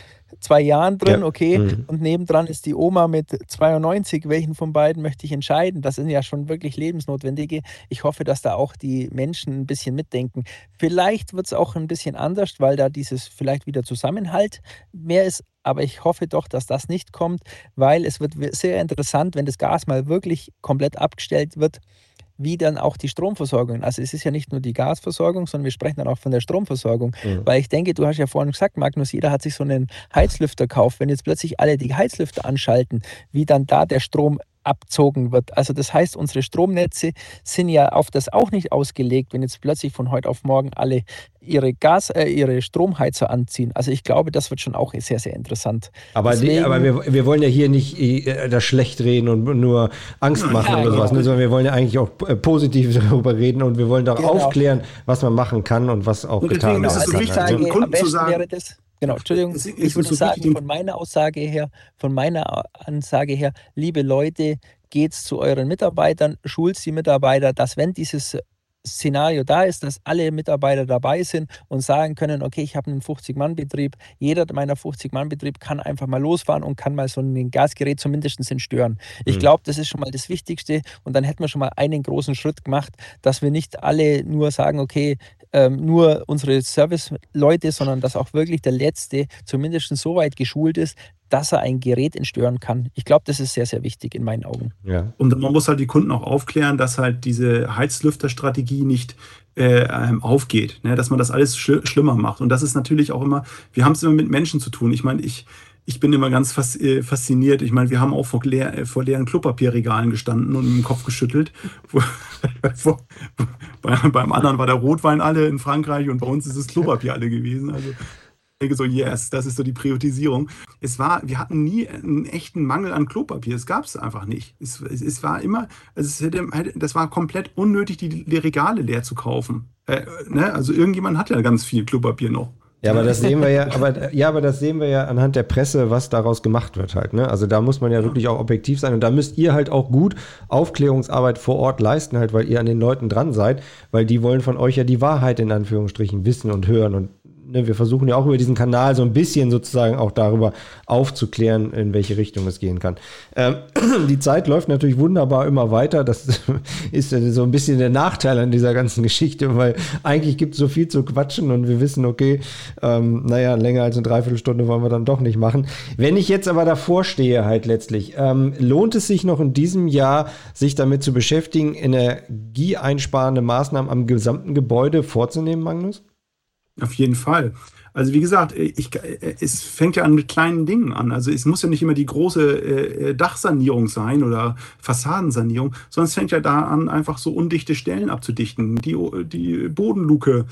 zwei Jahren drin, ja. okay, mhm. und nebendran ist die Oma mit 92. Welchen von beiden möchte ich entscheiden? Das sind ja schon wirklich lebensnotwendige. Ich hoffe, dass da auch die Menschen ein bisschen mitdenken. Vielleicht wird es auch ein bisschen anders, weil da dieses vielleicht wieder Zusammenhalt mehr ist. Aber ich hoffe doch, dass das nicht kommt, weil es wird sehr interessant, wenn das Gas mal wirklich komplett abgestellt wird wie dann auch die Stromversorgung. Also es ist ja nicht nur die Gasversorgung, sondern wir sprechen dann auch von der Stromversorgung. Mhm. Weil ich denke, du hast ja vorhin gesagt, Magnus, jeder hat sich so einen Heizlüfter gekauft. Wenn jetzt plötzlich alle die Heizlüfter anschalten, wie dann da der Strom abzogen wird. Also das heißt, unsere Stromnetze sind ja auf das auch nicht ausgelegt, wenn jetzt plötzlich von heute auf morgen alle ihre Gas, äh, ihre Stromheizer anziehen. Also ich glaube, das wird schon auch sehr, sehr interessant. Aber, Deswegen, die, aber wir, wir wollen ja hier nicht äh, das schlecht reden und nur Angst machen ja, oder sowas, genau. ne, sondern wir wollen ja eigentlich auch äh, positiv darüber reden und wir wollen da genau. aufklären, was man machen kann und was auch und getan wird. Also ich sage, am besten wäre das, Genau, Entschuldigung, es ich würde sagen, von meiner Aussage her, von meiner Ansage her, liebe Leute, geht zu euren Mitarbeitern, schult die Mitarbeiter, dass wenn dieses Szenario da ist, dass alle Mitarbeiter dabei sind und sagen können, okay, ich habe einen 50-Mann-Betrieb, jeder meiner 50-Mann-Betrieb kann einfach mal losfahren und kann mal so ein Gasgerät zumindest stören. Ich mhm. glaube, das ist schon mal das Wichtigste und dann hätten wir schon mal einen großen Schritt gemacht, dass wir nicht alle nur sagen, okay, ähm, nur unsere Service-Leute, sondern dass auch wirklich der Letzte zumindest so weit geschult ist, dass er ein Gerät entstören kann. Ich glaube, das ist sehr, sehr wichtig in meinen Augen. Ja. Und man muss halt die Kunden auch aufklären, dass halt diese Heizlüfterstrategie nicht äh, ähm, aufgeht, ne? dass man das alles schl schlimmer macht. Und das ist natürlich auch immer, wir haben es immer mit Menschen zu tun. Ich meine, ich, ich bin immer ganz äh, fasziniert. Ich meine, wir haben auch vor, leer, äh, vor leeren Klopapierregalen gestanden und den Kopf geschüttelt. bei, beim anderen war der Rotwein alle in Frankreich und bei uns ist es Klopapier alle gewesen. Also ich denke so, yes, das ist so die Priorisierung. Es war, wir hatten nie einen echten Mangel an Klopapier. Es gab es einfach nicht. Es, es, es, war immer, also es hätte, das war komplett unnötig, die, die Regale leer zu kaufen. Äh, ne? Also irgendjemand hat ja ganz viel Klopapier noch. Ja, aber das sehen wir ja, aber ja, aber das sehen wir ja anhand der Presse, was daraus gemacht wird halt. Ne? Also da muss man ja wirklich auch objektiv sein und da müsst ihr halt auch gut Aufklärungsarbeit vor Ort leisten, halt, weil ihr an den Leuten dran seid, weil die wollen von euch ja die Wahrheit in Anführungsstrichen wissen und hören und ne, wir versuchen ja auch über diesen Kanal so ein bisschen sozusagen auch darüber aufzuklären, in welche Richtung es gehen kann. Ähm, die Zeit läuft natürlich wunderbar immer weiter. Das ist so ein bisschen der Nachteil an dieser ganzen Geschichte, weil eigentlich gibt es so viel zu quatschen und wir wissen, okay, ähm, naja, länger als eine Dreiviertelstunde wollen wir dann doch nicht machen. Wenn ich jetzt aber davor stehe, halt letztlich, ähm, lohnt es sich noch in diesem Jahr, sich damit zu beschäftigen, energieeinsparende Maßnahmen am gesamten Gebäude vorzunehmen, Magnus? Auf jeden Fall. Also wie gesagt, ich, es fängt ja an mit kleinen Dingen an. Also es muss ja nicht immer die große äh, Dachsanierung sein oder Fassadensanierung, sondern es fängt ja da an, einfach so undichte Stellen abzudichten. Die, die Bodenluke,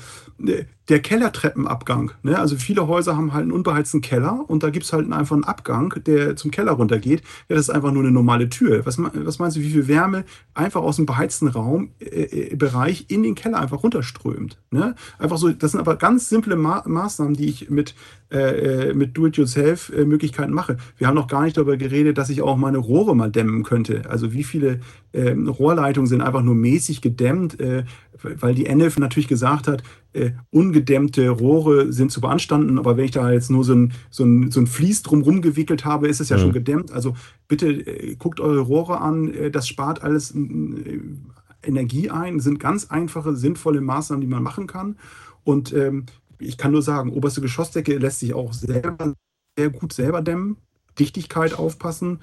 äh, der Kellertreppenabgang. Ne? Also viele Häuser haben halt einen unbeheizten Keller und da gibt es halt einfach einen Abgang, der zum Keller runtergeht. Ja, das ist einfach nur eine normale Tür. Was, was meinst du, wie viel Wärme einfach aus dem beheizten Raum, äh, äh, Bereich in den Keller einfach runterströmt? Ne? Einfach so, das sind aber ganz simple Ma Maßnahmen, die ich mit, äh, äh mit Do-it-yourself-Möglichkeiten mache. Wir haben noch gar nicht darüber geredet, dass ich auch meine Rohre mal dämmen könnte. Also wie viele äh, Rohrleitungen sind einfach nur mäßig gedämmt, äh, weil die NF natürlich gesagt hat, äh, ungedämmte Rohre sind zu beanstanden, aber wenn ich da jetzt nur so ein, so ein, so ein Vlies drumherum gewickelt habe, ist es ja mhm. schon gedämmt. Also bitte äh, guckt eure Rohre an, äh, das spart alles äh, Energie ein, sind ganz einfache, sinnvolle Maßnahmen, die man machen kann. Und ähm, ich kann nur sagen, oberste Geschossdecke lässt sich auch selber sehr gut selber dämmen. Dichtigkeit aufpassen,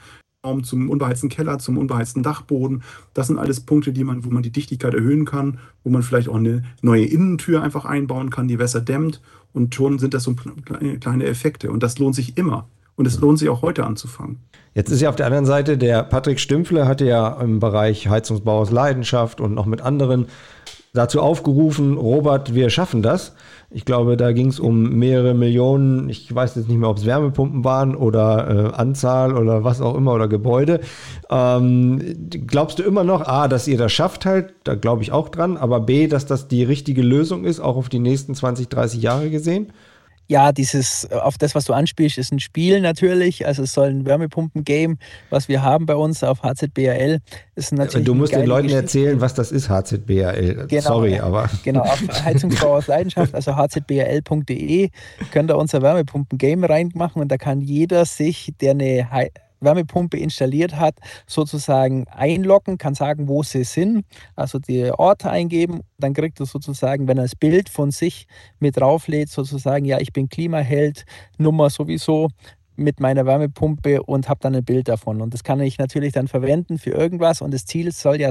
zum unbeheizten Keller, zum unbeheizten Dachboden. Das sind alles Punkte, die man, wo man die Dichtigkeit erhöhen kann, wo man vielleicht auch eine neue Innentür einfach einbauen kann, die besser dämmt. Und schon sind das so kleine Effekte. Und das lohnt sich immer. Und es lohnt sich auch heute anzufangen. Jetzt ist ja auf der anderen Seite, der Patrick Stümpfle hatte ja im Bereich Heizungsbau aus Leidenschaft und noch mit anderen dazu aufgerufen, Robert, wir schaffen das. Ich glaube, da ging es um mehrere Millionen, ich weiß jetzt nicht mehr, ob es Wärmepumpen waren oder äh, Anzahl oder was auch immer oder Gebäude. Ähm, glaubst du immer noch, A, dass ihr das schafft halt, da glaube ich auch dran, aber B, dass das die richtige Lösung ist, auch auf die nächsten 20, 30 Jahre gesehen? Ja, dieses, äh, auf das, was du anspielst, ist ein Spiel natürlich. Also es soll ein Wärmepumpen-Game, was wir haben bei uns auf HZBRL. Ist natürlich du musst den Leuten Geschichte. erzählen, was das ist, HZBRL. Genau, Sorry, aber. Genau, auf Heizungsbau aus Leidenschaft, also hzbrl.de, könnt ihr unser Wärmepumpen-Game reinmachen und da kann jeder sich, der eine Wärmepumpe installiert hat, sozusagen einloggen, kann sagen, wo sie sind, also die Orte eingeben. Dann kriegt er sozusagen, wenn er das Bild von sich mit drauflädt, sozusagen, ja, ich bin Klimaheld, Nummer sowieso mit meiner Wärmepumpe und habe dann ein Bild davon. Und das kann ich natürlich dann verwenden für irgendwas. Und das Ziel soll ja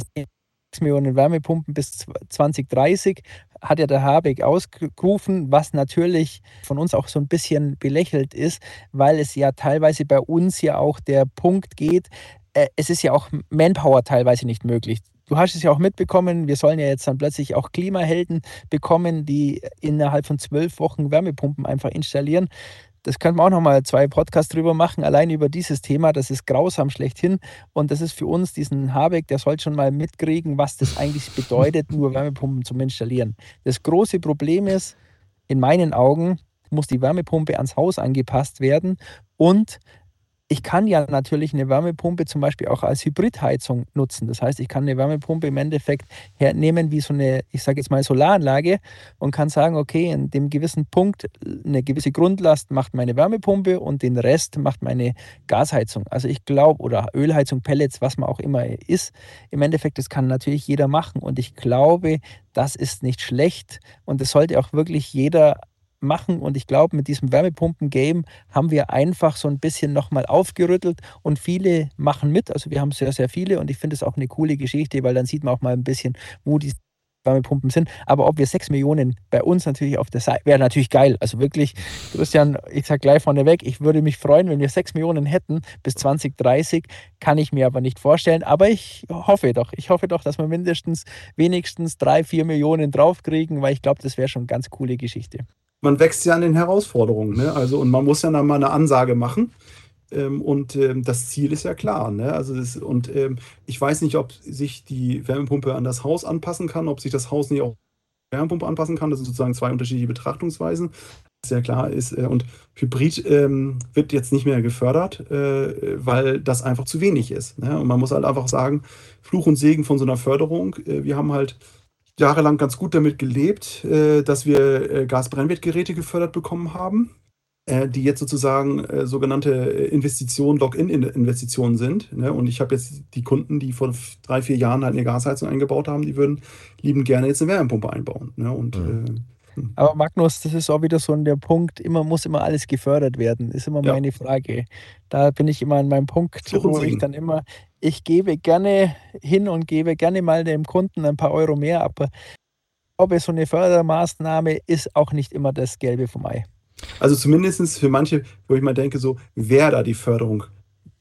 Millionen Wärmepumpen bis 2030 hat ja der Habeck ausgerufen, was natürlich von uns auch so ein bisschen belächelt ist, weil es ja teilweise bei uns ja auch der Punkt geht, äh, es ist ja auch Manpower teilweise nicht möglich. Du hast es ja auch mitbekommen, wir sollen ja jetzt dann plötzlich auch Klimahelden bekommen, die innerhalb von zwölf Wochen Wärmepumpen einfach installieren. Das könnte man auch nochmal zwei Podcasts drüber machen, allein über dieses Thema. Das ist grausam schlechthin. Und das ist für uns, diesen Habeck, der soll schon mal mitkriegen, was das eigentlich bedeutet, nur Wärmepumpen zu installieren. Das große Problem ist, in meinen Augen, muss die Wärmepumpe ans Haus angepasst werden und ich kann ja natürlich eine Wärmepumpe zum Beispiel auch als Hybridheizung nutzen. Das heißt, ich kann eine Wärmepumpe im Endeffekt hernehmen wie so eine, ich sage jetzt mal Solaranlage und kann sagen, okay, in dem gewissen Punkt eine gewisse Grundlast macht meine Wärmepumpe und den Rest macht meine Gasheizung. Also ich glaube, oder Ölheizung, Pellets, was man auch immer ist, im Endeffekt, das kann natürlich jeder machen und ich glaube, das ist nicht schlecht und das sollte auch wirklich jeder machen. Und ich glaube, mit diesem Wärmepumpen-Game haben wir einfach so ein bisschen nochmal aufgerüttelt und viele machen mit. Also wir haben sehr, sehr viele und ich finde es auch eine coole Geschichte, weil dann sieht man auch mal ein bisschen, wo die Wärmepumpen sind. Aber ob wir sechs Millionen bei uns natürlich auf der Seite, wäre natürlich geil. Also wirklich, Christian, ich sage gleich vorneweg, ich würde mich freuen, wenn wir sechs Millionen hätten bis 2030, kann ich mir aber nicht vorstellen. Aber ich hoffe doch, ich hoffe doch, dass wir mindestens wenigstens drei, vier Millionen draufkriegen, weil ich glaube, das wäre schon eine ganz coole Geschichte man wächst ja an den Herausforderungen. Ne? Also, und man muss ja dann mal eine Ansage machen. Ähm, und ähm, das Ziel ist ja klar. Ne? Also das, und ähm, ich weiß nicht, ob sich die Wärmepumpe an das Haus anpassen kann, ob sich das Haus nicht auch Wärmepumpe anpassen kann. Das sind sozusagen zwei unterschiedliche Betrachtungsweisen. Sehr klar ist. Äh, und Hybrid ähm, wird jetzt nicht mehr gefördert, äh, weil das einfach zu wenig ist. Ne? Und man muss halt einfach sagen, Fluch und Segen von so einer Förderung. Äh, wir haben halt jahrelang ganz gut damit gelebt, äh, dass wir äh, Gasbrennwertgeräte gefördert bekommen haben, äh, die jetzt sozusagen sogenannte Investitionen, Lock-in-Investitionen sind. Ne? Und ich habe jetzt die Kunden, die vor drei, vier Jahren halt eine Gasheizung eingebaut haben, die würden lieben gerne jetzt eine Wärmepumpe einbauen. Ne? Und mhm. Hm. Aber Magnus, das ist auch wieder so der Punkt, immer muss immer alles gefördert werden, ist immer ja. meine Frage. Da bin ich immer an meinem Punkt, wo ich dann immer, ich gebe gerne hin und gebe gerne mal dem Kunden ein paar Euro mehr, aber ich glaube, so eine Fördermaßnahme ist auch nicht immer das Gelbe vom Ei. Also zumindest für manche, wo ich mal denke, so, wer da die Förderung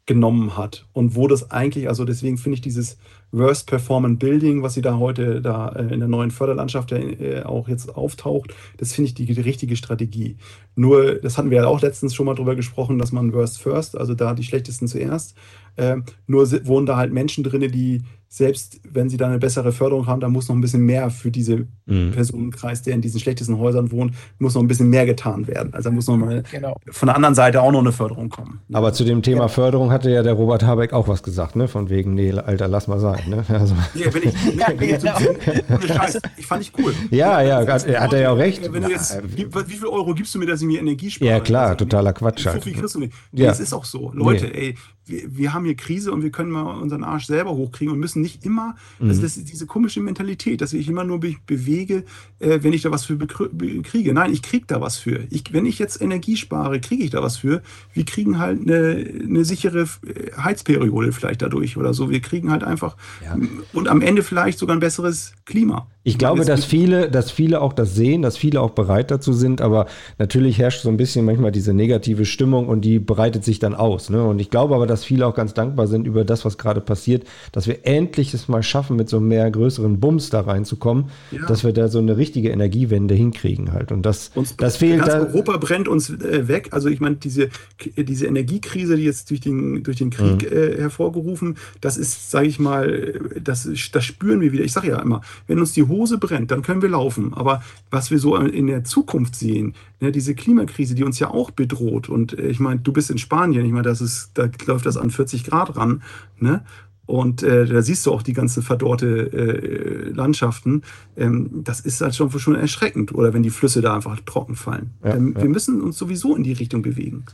genommen hat und wo das eigentlich, also deswegen finde ich dieses Worst Performing Building, was sie da heute da äh, in der neuen Förderlandschaft äh, auch jetzt auftaucht, das finde ich die, die, richtige Strategie. Nur, das hatten wir ja auch letztens schon mal drüber gesprochen, dass man Worst First, also da die schlechtesten zuerst, äh, nur wohnen da halt Menschen drin, die selbst wenn sie da eine bessere Förderung haben, da muss noch ein bisschen mehr für diese mhm. Personenkreis, der in diesen schlechtesten Häusern wohnt, muss noch ein bisschen mehr getan werden. Also da muss noch mal genau. von der anderen Seite auch noch eine Förderung kommen. Aber zu dem Thema ja. Förderung hatte ja der Robert Habeck auch was gesagt, ne? Von wegen, nee, Alter, lass mal sein. Ne? Also. Ja, bin ich, nee, bin ich, genau. Scheiß, ich fand ich cool. Ja, ja, hat, hat er ja auch recht. Wenn du jetzt, wie, wie viel Euro gibst du mir, dass ich mir Energie spare? Ja, klar, also, totaler Quatsch. So viel kriegst du nicht. Nee, ja. Es ist auch so. Leute, nee. ey, wir, wir, haben hier Krise und wir können mal unseren Arsch selber hochkriegen und müssen nicht immer, mhm. also das ist diese komische Mentalität, dass ich immer nur be bewege, äh, wenn ich da was für kriege. Nein, ich kriege da was für. Ich, wenn ich jetzt Energie spare, kriege ich da was für. Wir kriegen halt eine, eine sichere äh, Heizperiode vielleicht dadurch oder so. Wir kriegen halt einfach ja. und am Ende vielleicht sogar ein besseres Klima. Ich glaube, dass viele, dass viele auch das sehen, dass viele auch bereit dazu sind, aber natürlich herrscht so ein bisschen manchmal diese negative Stimmung und die breitet sich dann aus. Ne? Und ich glaube aber, dass viele auch ganz dankbar sind über das, was gerade passiert, dass wir endlich es mal schaffen, mit so mehr größeren Bums da reinzukommen, ja. dass wir da so eine richtige Energiewende hinkriegen halt. Und das, uns, das fehlt. Ganz da, Europa brennt uns äh, weg. Also ich meine, diese, diese Energiekrise, die jetzt durch den, durch den Krieg mhm. äh, hervorgerufen, das ist, sage ich mal, das, das spüren wir wieder. Ich sage ja immer, wenn uns die Hose brennt, dann können wir laufen. Aber was wir so in der Zukunft sehen, ne, diese Klimakrise, die uns ja auch bedroht. Und äh, ich meine, du bist in Spanien, ich meine, das ist, da läuft das an 40 Grad ran. Ne? Und äh, da siehst du auch die ganzen verdorrte äh, Landschaften. Ähm, das ist halt schon, schon erschreckend. Oder wenn die Flüsse da einfach trocken fallen. Ja, ähm, ja. Wir müssen uns sowieso in die Richtung bewegen.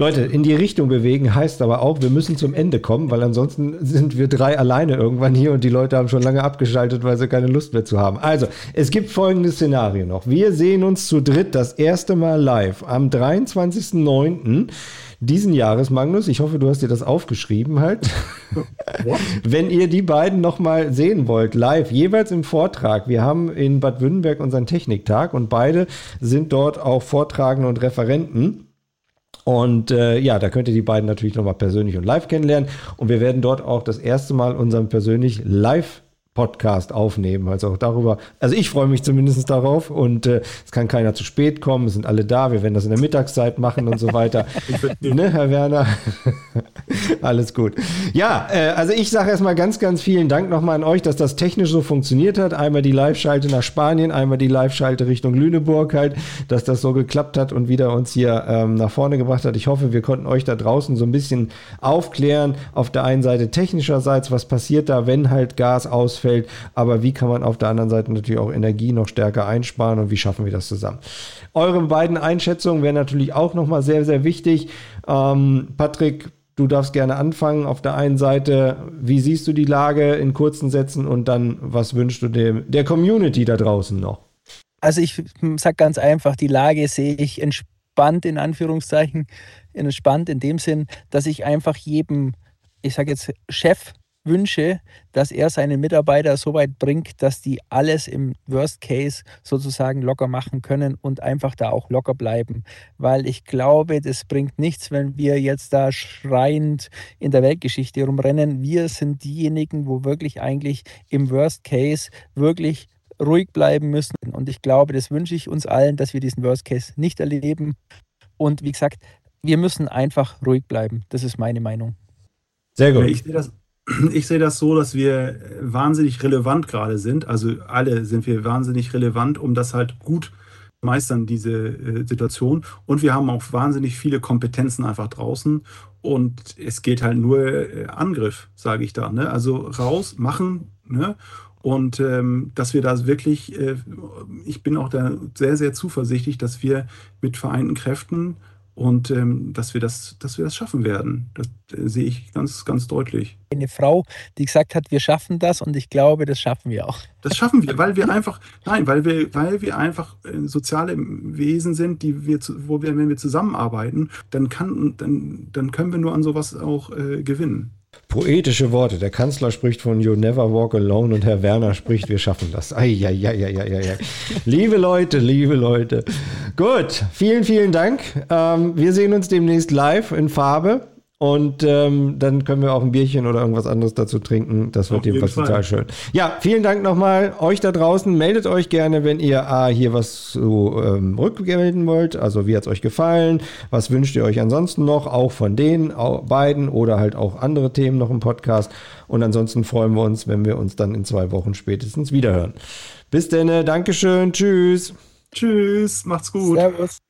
Leute, in die Richtung bewegen heißt aber auch, wir müssen zum Ende kommen, weil ansonsten sind wir drei alleine irgendwann hier und die Leute haben schon lange abgeschaltet, weil sie keine Lust mehr zu haben. Also, es gibt folgendes Szenario noch. Wir sehen uns zu dritt das erste Mal live am 23.09 diesen Jahres, Magnus. Ich hoffe, du hast dir das aufgeschrieben halt. Wenn ihr die beiden noch mal sehen wollt, live, jeweils im Vortrag. Wir haben in Bad Württemberg unseren Techniktag und beide sind dort auch Vortragende und Referenten. Und äh, ja, da könnt ihr die beiden natürlich nochmal persönlich und live kennenlernen. Und wir werden dort auch das erste Mal unseren persönlich live Podcast aufnehmen. Also auch darüber, also ich freue mich zumindest darauf und äh, es kann keiner zu spät kommen, es sind alle da, wir werden das in der Mittagszeit machen und so weiter. ne, Herr Werner? Alles gut. Ja, äh, also ich sage erstmal ganz, ganz vielen Dank nochmal an euch, dass das technisch so funktioniert hat. Einmal die Live-Schalte nach Spanien, einmal die Live-Schalte Richtung Lüneburg halt, dass das so geklappt hat und wieder uns hier ähm, nach vorne gebracht hat. Ich hoffe, wir konnten euch da draußen so ein bisschen aufklären. Auf der einen Seite technischerseits, was passiert da, wenn halt Gas ausfällt ausfällt. Aber wie kann man auf der anderen Seite natürlich auch Energie noch stärker einsparen und wie schaffen wir das zusammen? Eure beiden Einschätzungen wären natürlich auch nochmal sehr, sehr wichtig. Ähm, Patrick, du darfst gerne anfangen. Auf der einen Seite, wie siehst du die Lage in kurzen Sätzen und dann, was wünschst du dem, der Community da draußen noch? Also ich sage ganz einfach, die Lage sehe ich entspannt in Anführungszeichen, entspannt in dem Sinn, dass ich einfach jedem, ich sage jetzt Chef wünsche, dass er seine Mitarbeiter so weit bringt, dass die alles im Worst Case sozusagen locker machen können und einfach da auch locker bleiben. Weil ich glaube, das bringt nichts, wenn wir jetzt da schreiend in der Weltgeschichte rumrennen. Wir sind diejenigen, wo wirklich eigentlich im Worst Case wirklich ruhig bleiben müssen. Und ich glaube, das wünsche ich uns allen, dass wir diesen Worst Case nicht erleben. Und wie gesagt, wir müssen einfach ruhig bleiben. Das ist meine Meinung. Sehr gut. Ich sehe das ich sehe das so, dass wir wahnsinnig relevant gerade sind. Also alle sind wir wahnsinnig relevant, um das halt gut meistern, diese äh, Situation. Und wir haben auch wahnsinnig viele Kompetenzen einfach draußen. Und es geht halt nur äh, Angriff, sage ich da. Ne? Also raus, machen. Ne? Und ähm, dass wir das wirklich, äh, ich bin auch da sehr, sehr zuversichtlich, dass wir mit vereinten Kräften und ähm, dass, wir das, dass wir das schaffen werden. Das äh, sehe ich ganz, ganz deutlich. Eine Frau, die gesagt hat, wir schaffen das und ich glaube, das schaffen wir auch. Das schaffen wir, weil wir einfach, nein, weil wir, weil wir einfach äh, soziale Wesen sind, die wir, wo wir, wenn wir zusammenarbeiten, dann kann, dann, dann können wir nur an sowas auch äh, gewinnen. Poetische Worte. Der Kanzler spricht von You Never Walk Alone und Herr Werner spricht, wir schaffen das. Eieieiei. liebe Leute, liebe Leute. Gut, vielen, vielen Dank. Ähm, wir sehen uns demnächst live in Farbe. Und ähm, dann können wir auch ein Bierchen oder irgendwas anderes dazu trinken. Das wird jedenfalls total schön. Ja, vielen Dank nochmal. Euch da draußen, meldet euch gerne, wenn ihr A, hier was zu ähm, rückmelden wollt. Also wie hat es euch gefallen? Was wünscht ihr euch ansonsten noch? Auch von den beiden oder halt auch andere Themen noch im Podcast. Und ansonsten freuen wir uns, wenn wir uns dann in zwei Wochen spätestens wiederhören. Bis denn, Dankeschön, tschüss. Tschüss, macht's gut. Servus.